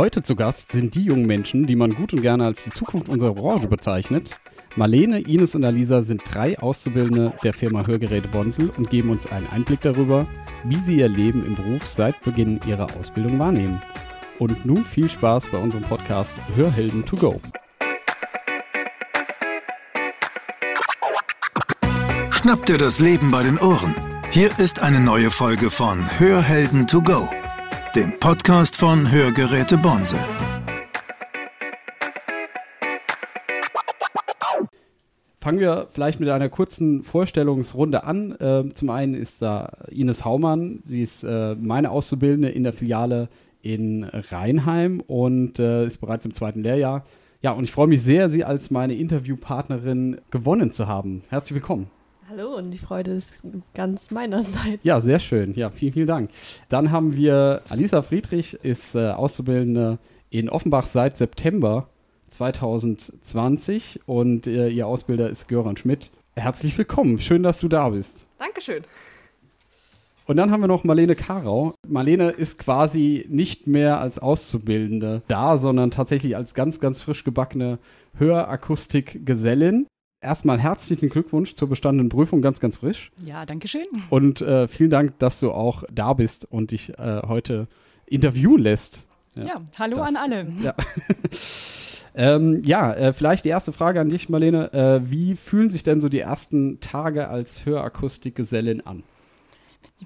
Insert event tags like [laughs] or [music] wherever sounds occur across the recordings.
Heute zu Gast sind die jungen Menschen, die man gut und gerne als die Zukunft unserer Branche bezeichnet. Marlene, Ines und Alisa sind drei Auszubildende der Firma Hörgeräte Bonsel und geben uns einen Einblick darüber, wie sie ihr Leben im Beruf seit Beginn ihrer Ausbildung wahrnehmen. Und nun viel Spaß bei unserem Podcast Hörhelden to go. Schnapp dir das Leben bei den Ohren. Hier ist eine neue Folge von Hörhelden to go, dem Podcast von Hörgeräte Bonsel. Fangen wir vielleicht mit einer kurzen Vorstellungsrunde an. Äh, zum einen ist da Ines Haumann. Sie ist äh, meine Auszubildende in der Filiale in Rheinheim und äh, ist bereits im zweiten Lehrjahr. Ja, und ich freue mich sehr, Sie als meine Interviewpartnerin gewonnen zu haben. Herzlich willkommen. Hallo und die Freude ist ganz meinerseits. Ja, sehr schön. Ja, vielen, vielen Dank. Dann haben wir Alisa Friedrich, ist äh, Auszubildende in Offenbach seit September 2020 und äh, ihr Ausbilder ist Göran Schmidt. Herzlich willkommen, schön, dass du da bist. Dankeschön. Und dann haben wir noch Marlene Karau. Marlene ist quasi nicht mehr als Auszubildende da, sondern tatsächlich als ganz, ganz frisch gebackene Hörakustik-Gesellin. Erstmal herzlichen Glückwunsch zur bestandenen Prüfung, ganz, ganz frisch. Ja, danke schön. Und äh, vielen Dank, dass du auch da bist und dich äh, heute interviewen lässt. Ja, ja hallo das, an alle. [laughs] Ja. Ähm, ja, äh, vielleicht die erste Frage an dich, Marlene. Äh, wie fühlen sich denn so die ersten Tage als Hörakustikgesellin an?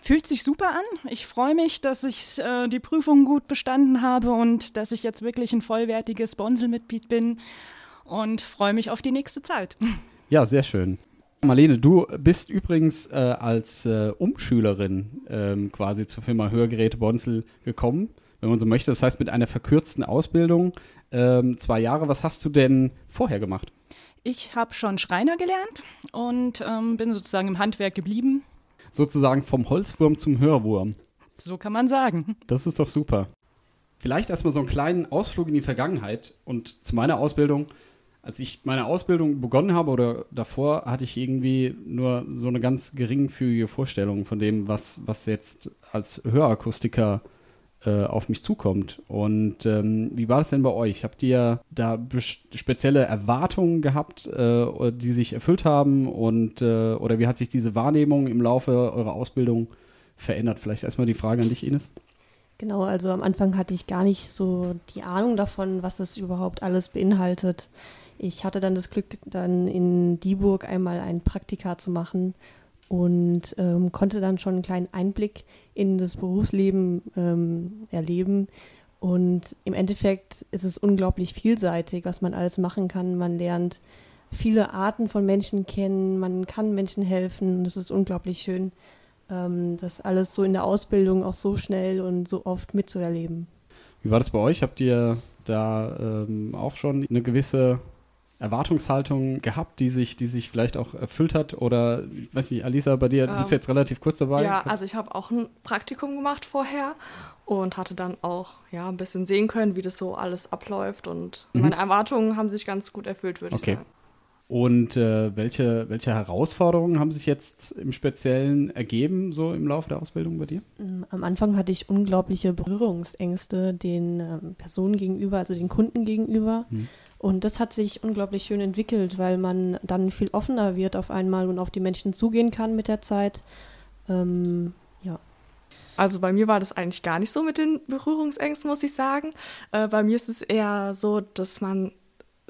Fühlt sich super an. Ich freue mich, dass ich äh, die Prüfung gut bestanden habe und dass ich jetzt wirklich ein vollwertiges Bonselmitglied bin und freue mich auf die nächste Zeit. [laughs] Ja, sehr schön. Marlene, du bist übrigens äh, als äh, Umschülerin ähm, quasi zur Firma Hörgeräte Bonsel gekommen, wenn man so möchte. Das heißt, mit einer verkürzten Ausbildung ähm, zwei Jahre. Was hast du denn vorher gemacht? Ich habe schon Schreiner gelernt und ähm, bin sozusagen im Handwerk geblieben. Sozusagen vom Holzwurm zum Hörwurm. So kann man sagen. Das ist doch super. Vielleicht erstmal so einen kleinen Ausflug in die Vergangenheit und zu meiner Ausbildung. Als ich meine Ausbildung begonnen habe oder davor, hatte ich irgendwie nur so eine ganz geringfügige Vorstellung von dem, was, was jetzt als Hörakustiker äh, auf mich zukommt. Und ähm, wie war das denn bei euch? Habt ihr da spezielle Erwartungen gehabt, äh, die sich erfüllt haben? Und äh, oder wie hat sich diese Wahrnehmung im Laufe eurer Ausbildung verändert? Vielleicht erstmal die Frage an dich, Ines. Genau, also am Anfang hatte ich gar nicht so die Ahnung davon, was es überhaupt alles beinhaltet. Ich hatte dann das Glück, dann in Dieburg einmal ein Praktika zu machen und ähm, konnte dann schon einen kleinen Einblick in das Berufsleben ähm, erleben. Und im Endeffekt ist es unglaublich vielseitig, was man alles machen kann. Man lernt viele Arten von Menschen kennen, man kann Menschen helfen und es ist unglaublich schön, ähm, das alles so in der Ausbildung auch so schnell und so oft mitzuerleben. Wie war das bei euch? Habt ihr da ähm, auch schon eine gewisse Erwartungshaltung gehabt, die sich, die sich vielleicht auch erfüllt hat? Oder, ich weiß nicht, Alisa, bei dir, du bist ähm, jetzt relativ kurz dabei. Ja, also ich habe auch ein Praktikum gemacht vorher und hatte dann auch ja, ein bisschen sehen können, wie das so alles abläuft. Und mhm. meine Erwartungen haben sich ganz gut erfüllt, würde okay. ich sagen. Und äh, welche, welche Herausforderungen haben sich jetzt im Speziellen ergeben, so im Laufe der Ausbildung bei dir? Mm, am Anfang hatte ich unglaubliche Berührungsängste den äh, Personen gegenüber, also den Kunden gegenüber. Mhm. Und das hat sich unglaublich schön entwickelt, weil man dann viel offener wird auf einmal und auf die Menschen zugehen kann mit der Zeit. Ähm, ja. Also bei mir war das eigentlich gar nicht so mit den Berührungsängsten, muss ich sagen. Äh, bei mir ist es eher so, dass man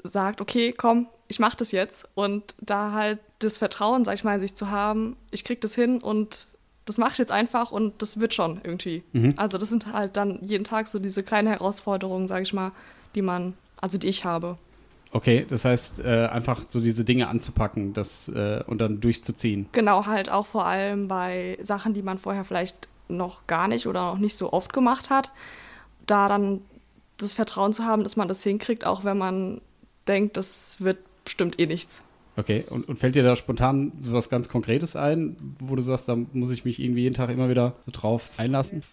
sagt, okay, komm, ich mache das jetzt. Und da halt das Vertrauen, sag ich mal, in sich zu haben, ich krieg das hin und das mache ich jetzt einfach und das wird schon irgendwie. Mhm. Also das sind halt dann jeden Tag so diese kleinen Herausforderungen, sag ich mal, die man also die ich habe. Okay, das heißt, äh, einfach so diese Dinge anzupacken das, äh, und dann durchzuziehen. Genau, halt auch vor allem bei Sachen, die man vorher vielleicht noch gar nicht oder noch nicht so oft gemacht hat, da dann das Vertrauen zu haben, dass man das hinkriegt, auch wenn man denkt, das wird bestimmt eh nichts. Okay, und, und fällt dir da spontan so was ganz Konkretes ein, wo du sagst, da muss ich mich irgendwie jeden Tag immer wieder so drauf einlassen?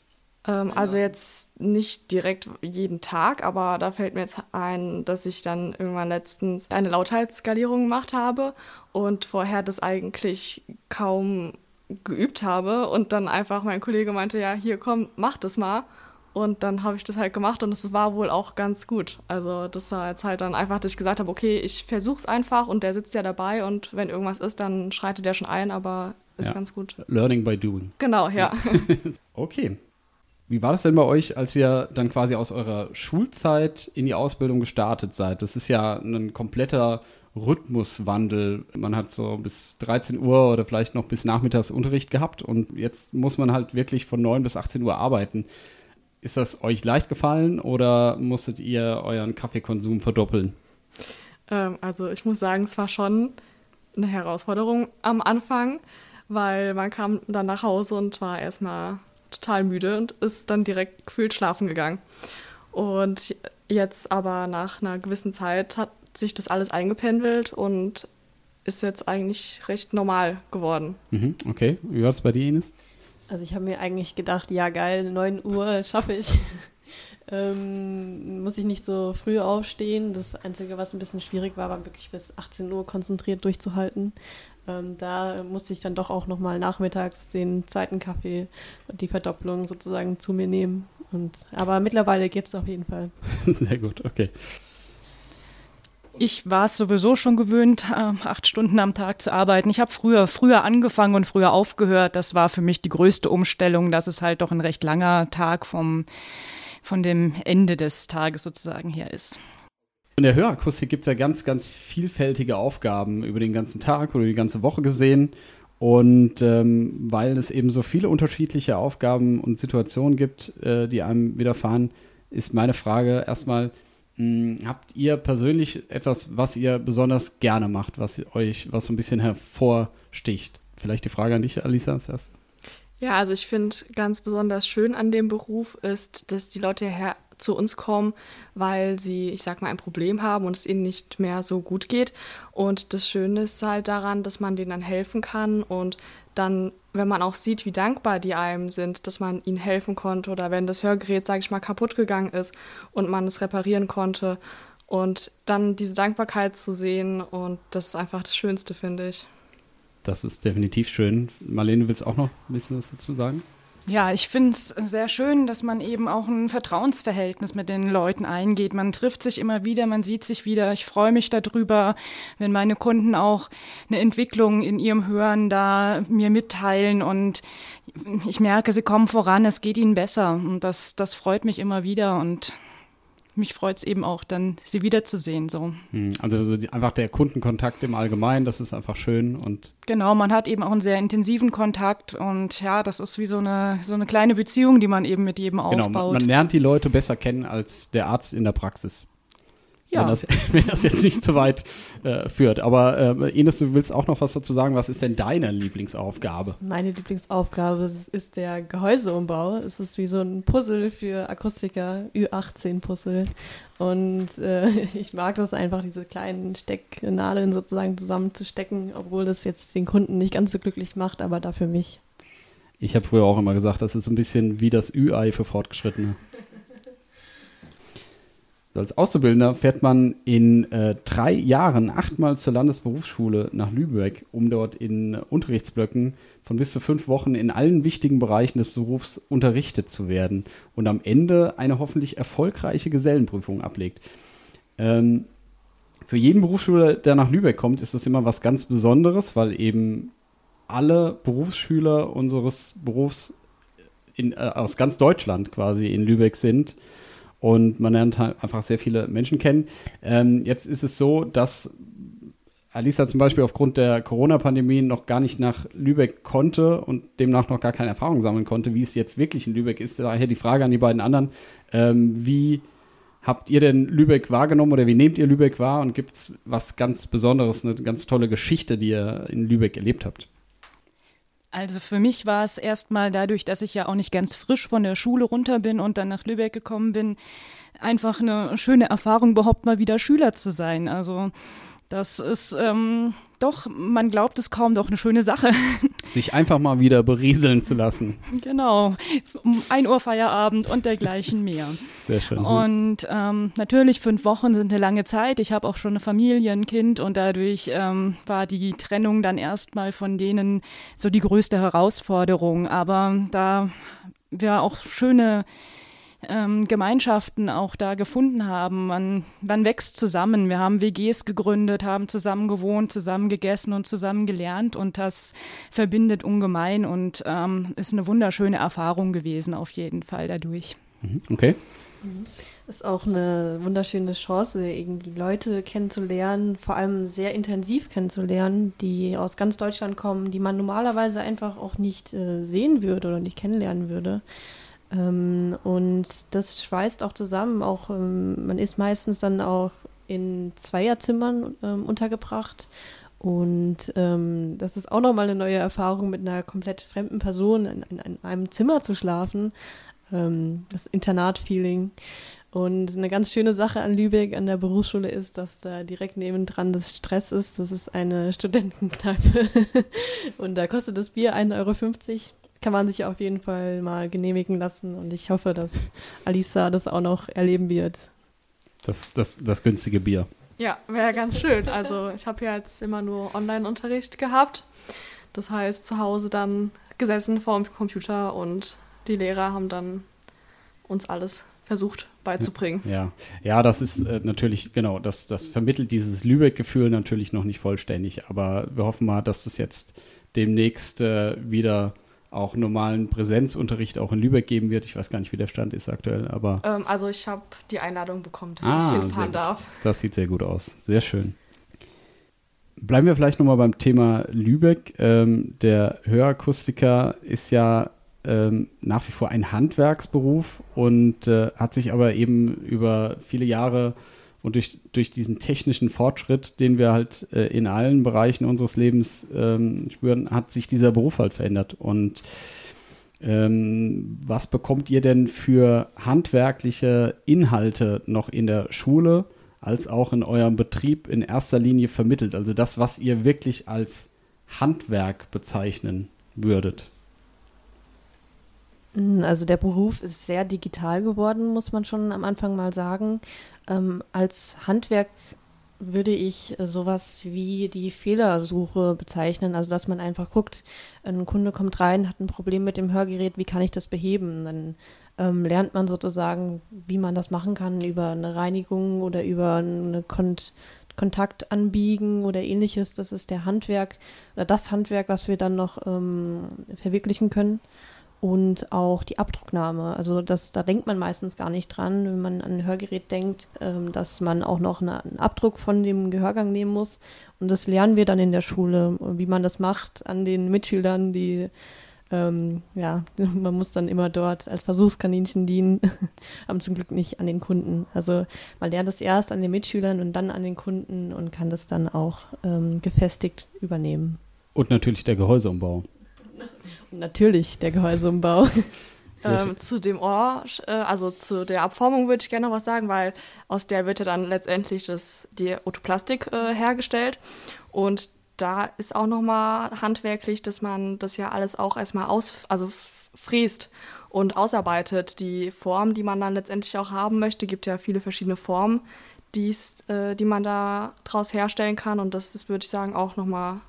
Ähm, also jetzt nicht direkt jeden Tag, aber da fällt mir jetzt ein, dass ich dann irgendwann letztens eine Lautheitsskalierung gemacht habe und vorher das eigentlich kaum geübt habe und dann einfach mein Kollege meinte, ja, hier komm, mach das mal. Und dann habe ich das halt gemacht und es war wohl auch ganz gut. Also das war jetzt halt dann einfach, dass ich gesagt habe, okay, ich versuche es einfach und der sitzt ja dabei und wenn irgendwas ist, dann schreitet der schon ein, aber ist ja. ganz gut. Learning by doing. Genau, ja. [laughs] okay. Wie war das denn bei euch, als ihr dann quasi aus eurer Schulzeit in die Ausbildung gestartet seid? Das ist ja ein kompletter Rhythmuswandel. Man hat so bis 13 Uhr oder vielleicht noch bis nachmittags Unterricht gehabt und jetzt muss man halt wirklich von 9 bis 18 Uhr arbeiten. Ist das euch leicht gefallen oder musstet ihr euren Kaffeekonsum verdoppeln? Ähm, also ich muss sagen, es war schon eine Herausforderung am Anfang, weil man kam dann nach Hause und war erstmal total müde und ist dann direkt gefühlt schlafen gegangen. Und jetzt aber nach einer gewissen Zeit hat sich das alles eingependelt und ist jetzt eigentlich recht normal geworden. Mhm, okay, wie war es bei dir, Ines? Also ich habe mir eigentlich gedacht, ja geil, 9 Uhr schaffe ich. [laughs] ähm, muss ich nicht so früh aufstehen. Das Einzige, was ein bisschen schwierig war, war wirklich bis 18 Uhr konzentriert durchzuhalten. Ähm, da musste ich dann doch auch nochmal nachmittags den zweiten Kaffee und die Verdopplung sozusagen zu mir nehmen. Und, aber mittlerweile geht es auf jeden Fall. [laughs] Sehr gut, okay. Ich war es sowieso schon gewöhnt, äh, acht Stunden am Tag zu arbeiten. Ich habe früher, früher angefangen und früher aufgehört. Das war für mich die größte Umstellung, dass es halt doch ein recht langer Tag vom, von dem Ende des Tages sozusagen her ist. In der Hörakustik gibt es ja ganz, ganz vielfältige Aufgaben über den ganzen Tag oder die ganze Woche gesehen. Und ähm, weil es eben so viele unterschiedliche Aufgaben und Situationen gibt, äh, die einem widerfahren, ist meine Frage erstmal, hm, habt ihr persönlich etwas, was ihr besonders gerne macht, was euch, was so ein bisschen hervorsticht? Vielleicht die Frage an dich, Alisa, als erstes. Ja, also ich finde ganz besonders schön an dem Beruf ist, dass die Leute her zu uns kommen, weil sie, ich sag mal, ein Problem haben und es ihnen nicht mehr so gut geht. Und das Schöne ist halt daran, dass man denen dann helfen kann und dann, wenn man auch sieht, wie dankbar die einem sind, dass man ihnen helfen konnte oder wenn das Hörgerät, sage ich mal, kaputt gegangen ist und man es reparieren konnte und dann diese Dankbarkeit zu sehen und das ist einfach das Schönste, finde ich. Das ist definitiv schön. Marlene, willst du auch noch ein bisschen was dazu sagen? Ja, ich finde es sehr schön, dass man eben auch ein Vertrauensverhältnis mit den Leuten eingeht. Man trifft sich immer wieder, man sieht sich wieder. Ich freue mich darüber, wenn meine Kunden auch eine Entwicklung in ihrem Hören da mir mitteilen und ich merke, sie kommen voran, es geht ihnen besser und das, das freut mich immer wieder und mich freut es eben auch, dann sie wiederzusehen. So. Hm, also so die, einfach der Kundenkontakt im Allgemeinen, das ist einfach schön und genau, man hat eben auch einen sehr intensiven Kontakt und ja, das ist wie so eine so eine kleine Beziehung, die man eben mit jedem genau, aufbaut. Genau, man lernt die Leute besser kennen als der Arzt in der Praxis. Ja. Wenn, das, [laughs] wenn das jetzt nicht zu weit äh, führt. Aber äh, Ines, du willst auch noch was dazu sagen. Was ist denn deine Lieblingsaufgabe? Meine Lieblingsaufgabe ist der Gehäuseumbau. Es ist wie so ein Puzzle für Akustiker, Ü18-Puzzle. Und äh, [laughs] ich mag das einfach, diese kleinen Stecknadeln sozusagen zusammenzustecken, obwohl das jetzt den Kunden nicht ganz so glücklich macht, aber dafür mich. Ich habe früher auch immer gesagt, das ist so ein bisschen wie das Ü-Ei für Fortgeschrittene. Als Auszubildender fährt man in äh, drei Jahren achtmal zur Landesberufsschule nach Lübeck, um dort in Unterrichtsblöcken von bis zu fünf Wochen in allen wichtigen Bereichen des Berufs unterrichtet zu werden und am Ende eine hoffentlich erfolgreiche Gesellenprüfung ablegt. Ähm, für jeden Berufsschüler, der nach Lübeck kommt, ist das immer was ganz Besonderes, weil eben alle Berufsschüler unseres Berufs in, äh, aus ganz Deutschland quasi in Lübeck sind und man lernt halt einfach sehr viele Menschen kennen. Ähm, jetzt ist es so, dass Alisa zum Beispiel aufgrund der Corona-Pandemie noch gar nicht nach Lübeck konnte und demnach noch gar keine Erfahrung sammeln konnte, wie es jetzt wirklich in Lübeck ist. Daher die Frage an die beiden anderen, ähm, wie habt ihr denn Lübeck wahrgenommen oder wie nehmt ihr Lübeck wahr und gibt es was ganz Besonderes, eine ganz tolle Geschichte, die ihr in Lübeck erlebt habt? Also für mich war es erstmal dadurch, dass ich ja auch nicht ganz frisch von der Schule runter bin und dann nach Lübeck gekommen bin, einfach eine schöne Erfahrung, überhaupt mal wieder Schüler zu sein. Also das ist ähm, doch, man glaubt es kaum, doch eine schöne Sache. [laughs] Sich einfach mal wieder berieseln zu lassen. Genau, um 1 Uhr Feierabend und dergleichen mehr. Sehr schön. Und ähm, natürlich, fünf Wochen sind eine lange Zeit. Ich habe auch schon eine Familie, ein Kind und dadurch ähm, war die Trennung dann erstmal von denen so die größte Herausforderung. Aber da wir auch schöne ähm, Gemeinschaften auch da gefunden haben. Man, man wächst zusammen. Wir haben WGs gegründet, haben zusammen gewohnt, zusammen gegessen und zusammen gelernt und das verbindet ungemein und ähm, ist eine wunderschöne Erfahrung gewesen auf jeden Fall dadurch. Mhm, okay. Mhm ist auch eine wunderschöne Chance, irgendwie Leute kennenzulernen, vor allem sehr intensiv kennenzulernen, die aus ganz Deutschland kommen, die man normalerweise einfach auch nicht äh, sehen würde oder nicht kennenlernen würde. Ähm, und das schweißt auch zusammen. Auch ähm, man ist meistens dann auch in Zweierzimmern ähm, untergebracht. Und ähm, das ist auch nochmal eine neue Erfahrung, mit einer komplett fremden Person in, in, in einem Zimmer zu schlafen. Ähm, das Internat-Feeling. Und eine ganz schöne Sache an Lübeck, an der Berufsschule ist, dass da direkt nebendran das Stress ist. Das ist eine Studentenkneipe. [laughs] und da kostet das Bier 1,50 Euro. Kann man sich auf jeden Fall mal genehmigen lassen. Und ich hoffe, dass Alisa das auch noch erleben wird. Das, das, das günstige Bier. Ja, wäre ganz schön. Also ich habe ja jetzt immer nur Online-Unterricht gehabt. Das heißt, zu Hause dann gesessen vor dem Computer und die Lehrer haben dann uns alles versucht beizubringen. Ja, ja, das ist äh, natürlich, genau, das, das vermittelt dieses Lübeck-Gefühl natürlich noch nicht vollständig, aber wir hoffen mal, dass es jetzt demnächst äh, wieder auch normalen Präsenzunterricht auch in Lübeck geben wird. Ich weiß gar nicht, wie der Stand ist aktuell, aber. Ähm, also ich habe die Einladung bekommen, dass ah, ich hinfahren darf. Das sieht sehr gut aus. Sehr schön. Bleiben wir vielleicht nochmal beim Thema Lübeck. Ähm, der Hörakustiker ist ja ähm, nach wie vor ein Handwerksberuf und äh, hat sich aber eben über viele Jahre und durch, durch diesen technischen Fortschritt, den wir halt äh, in allen Bereichen unseres Lebens ähm, spüren, hat sich dieser Beruf halt verändert. Und ähm, was bekommt ihr denn für handwerkliche Inhalte noch in der Schule als auch in eurem Betrieb in erster Linie vermittelt? Also das, was ihr wirklich als Handwerk bezeichnen würdet? Also der Beruf ist sehr digital geworden, muss man schon am Anfang mal sagen. Ähm, als Handwerk würde ich sowas wie die Fehlersuche bezeichnen. Also dass man einfach guckt, ein Kunde kommt rein, hat ein Problem mit dem Hörgerät, wie kann ich das beheben? Dann ähm, lernt man sozusagen, wie man das machen kann über eine Reinigung oder über eine Kont Kontakt anbiegen oder ähnliches. Das ist der Handwerk oder das Handwerk, was wir dann noch ähm, verwirklichen können und auch die Abdrucknahme. Also das, da denkt man meistens gar nicht dran, wenn man an ein Hörgerät denkt, ähm, dass man auch noch eine, einen Abdruck von dem Gehörgang nehmen muss. Und das lernen wir dann in der Schule, wie man das macht an den Mitschülern, die ähm, ja, [laughs] man muss dann immer dort als Versuchskaninchen dienen, [laughs] aber zum Glück nicht an den Kunden. Also man lernt es erst an den Mitschülern und dann an den Kunden und kann das dann auch ähm, gefestigt übernehmen. Und natürlich der Gehäuseumbau. [laughs] Natürlich der Gehäuseumbau. [laughs] Ähm, zu dem Ohr, äh, also zu der Abformung würde ich gerne noch was sagen, weil aus der wird ja dann letztendlich das, die Otoplastik äh, hergestellt. Und da ist auch nochmal handwerklich, dass man das ja alles auch erstmal aus, also fräst und ausarbeitet. Die Form, die man dann letztendlich auch haben möchte, gibt ja viele verschiedene Formen, die's, äh, die man da draus herstellen kann. Und das ist, würde ich sagen, auch nochmal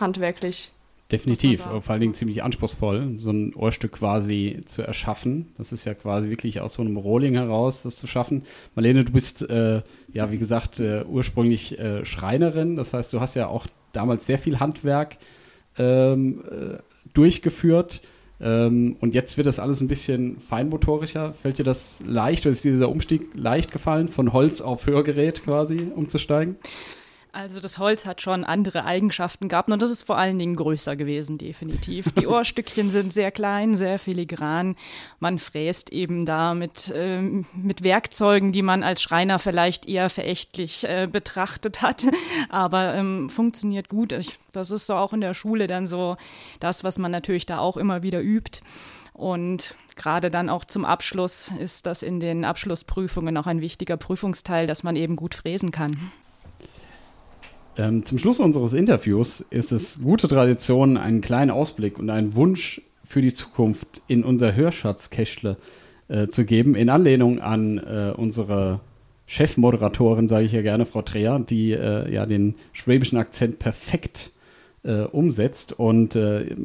handwerklich Definitiv, vor allen Dingen ziemlich anspruchsvoll, so ein Ohrstück quasi zu erschaffen. Das ist ja quasi wirklich aus so einem Rohling heraus, das zu schaffen. Marlene, du bist äh, ja, wie gesagt, äh, ursprünglich äh, Schreinerin. Das heißt, du hast ja auch damals sehr viel Handwerk ähm, äh, durchgeführt. Ähm, und jetzt wird das alles ein bisschen feinmotorischer. Fällt dir das leicht oder ist dir dieser Umstieg leicht gefallen, von Holz auf Hörgerät quasi umzusteigen? Also das Holz hat schon andere Eigenschaften gehabt und das ist vor allen Dingen größer gewesen, definitiv. Die [laughs] Ohrstückchen sind sehr klein, sehr filigran. Man fräst eben da mit, ähm, mit Werkzeugen, die man als Schreiner vielleicht eher verächtlich äh, betrachtet hat, aber ähm, funktioniert gut. Ich, das ist so auch in der Schule dann so das, was man natürlich da auch immer wieder übt. Und gerade dann auch zum Abschluss ist das in den Abschlussprüfungen auch ein wichtiger Prüfungsteil, dass man eben gut fräsen kann. Ähm, zum Schluss unseres Interviews ist es gute Tradition, einen kleinen Ausblick und einen Wunsch für die Zukunft in unser Hörschatzkästle äh, zu geben, in Anlehnung an äh, unsere Chefmoderatorin, sage ich ja gerne, Frau Dreher, die äh, ja den schwäbischen Akzent perfekt äh, umsetzt. Und äh,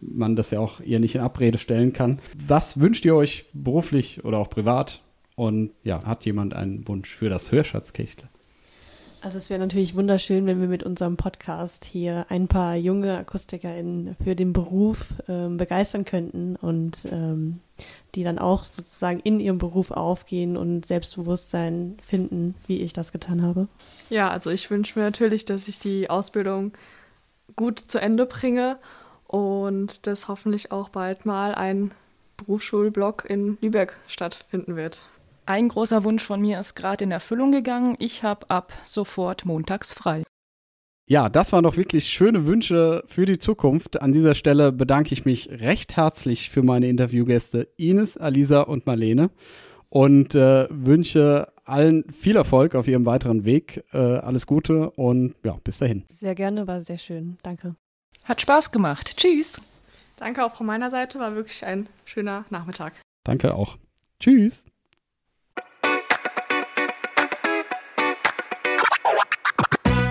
man das ja auch ihr nicht in Abrede stellen kann. Was wünscht ihr euch beruflich oder auch privat? Und ja, hat jemand einen Wunsch für das Hörschatzkechtle? Also es wäre natürlich wunderschön, wenn wir mit unserem Podcast hier ein paar junge AkustikerInnen für den Beruf ähm, begeistern könnten und ähm, die dann auch sozusagen in ihrem Beruf aufgehen und Selbstbewusstsein finden, wie ich das getan habe. Ja, also ich wünsche mir natürlich, dass ich die Ausbildung gut zu Ende bringe und dass hoffentlich auch bald mal ein Berufsschulblock in Lübeck stattfinden wird. Ein großer Wunsch von mir ist gerade in Erfüllung gegangen. Ich habe ab sofort montags frei. Ja, das waren doch wirklich schöne Wünsche für die Zukunft. An dieser Stelle bedanke ich mich recht herzlich für meine Interviewgäste Ines, Alisa und Marlene und äh, wünsche allen viel Erfolg auf ihrem weiteren Weg. Äh, alles Gute und ja, bis dahin. Sehr gerne, war sehr schön. Danke. Hat Spaß gemacht. Tschüss. Danke auch von meiner Seite, war wirklich ein schöner Nachmittag. Danke auch. Tschüss.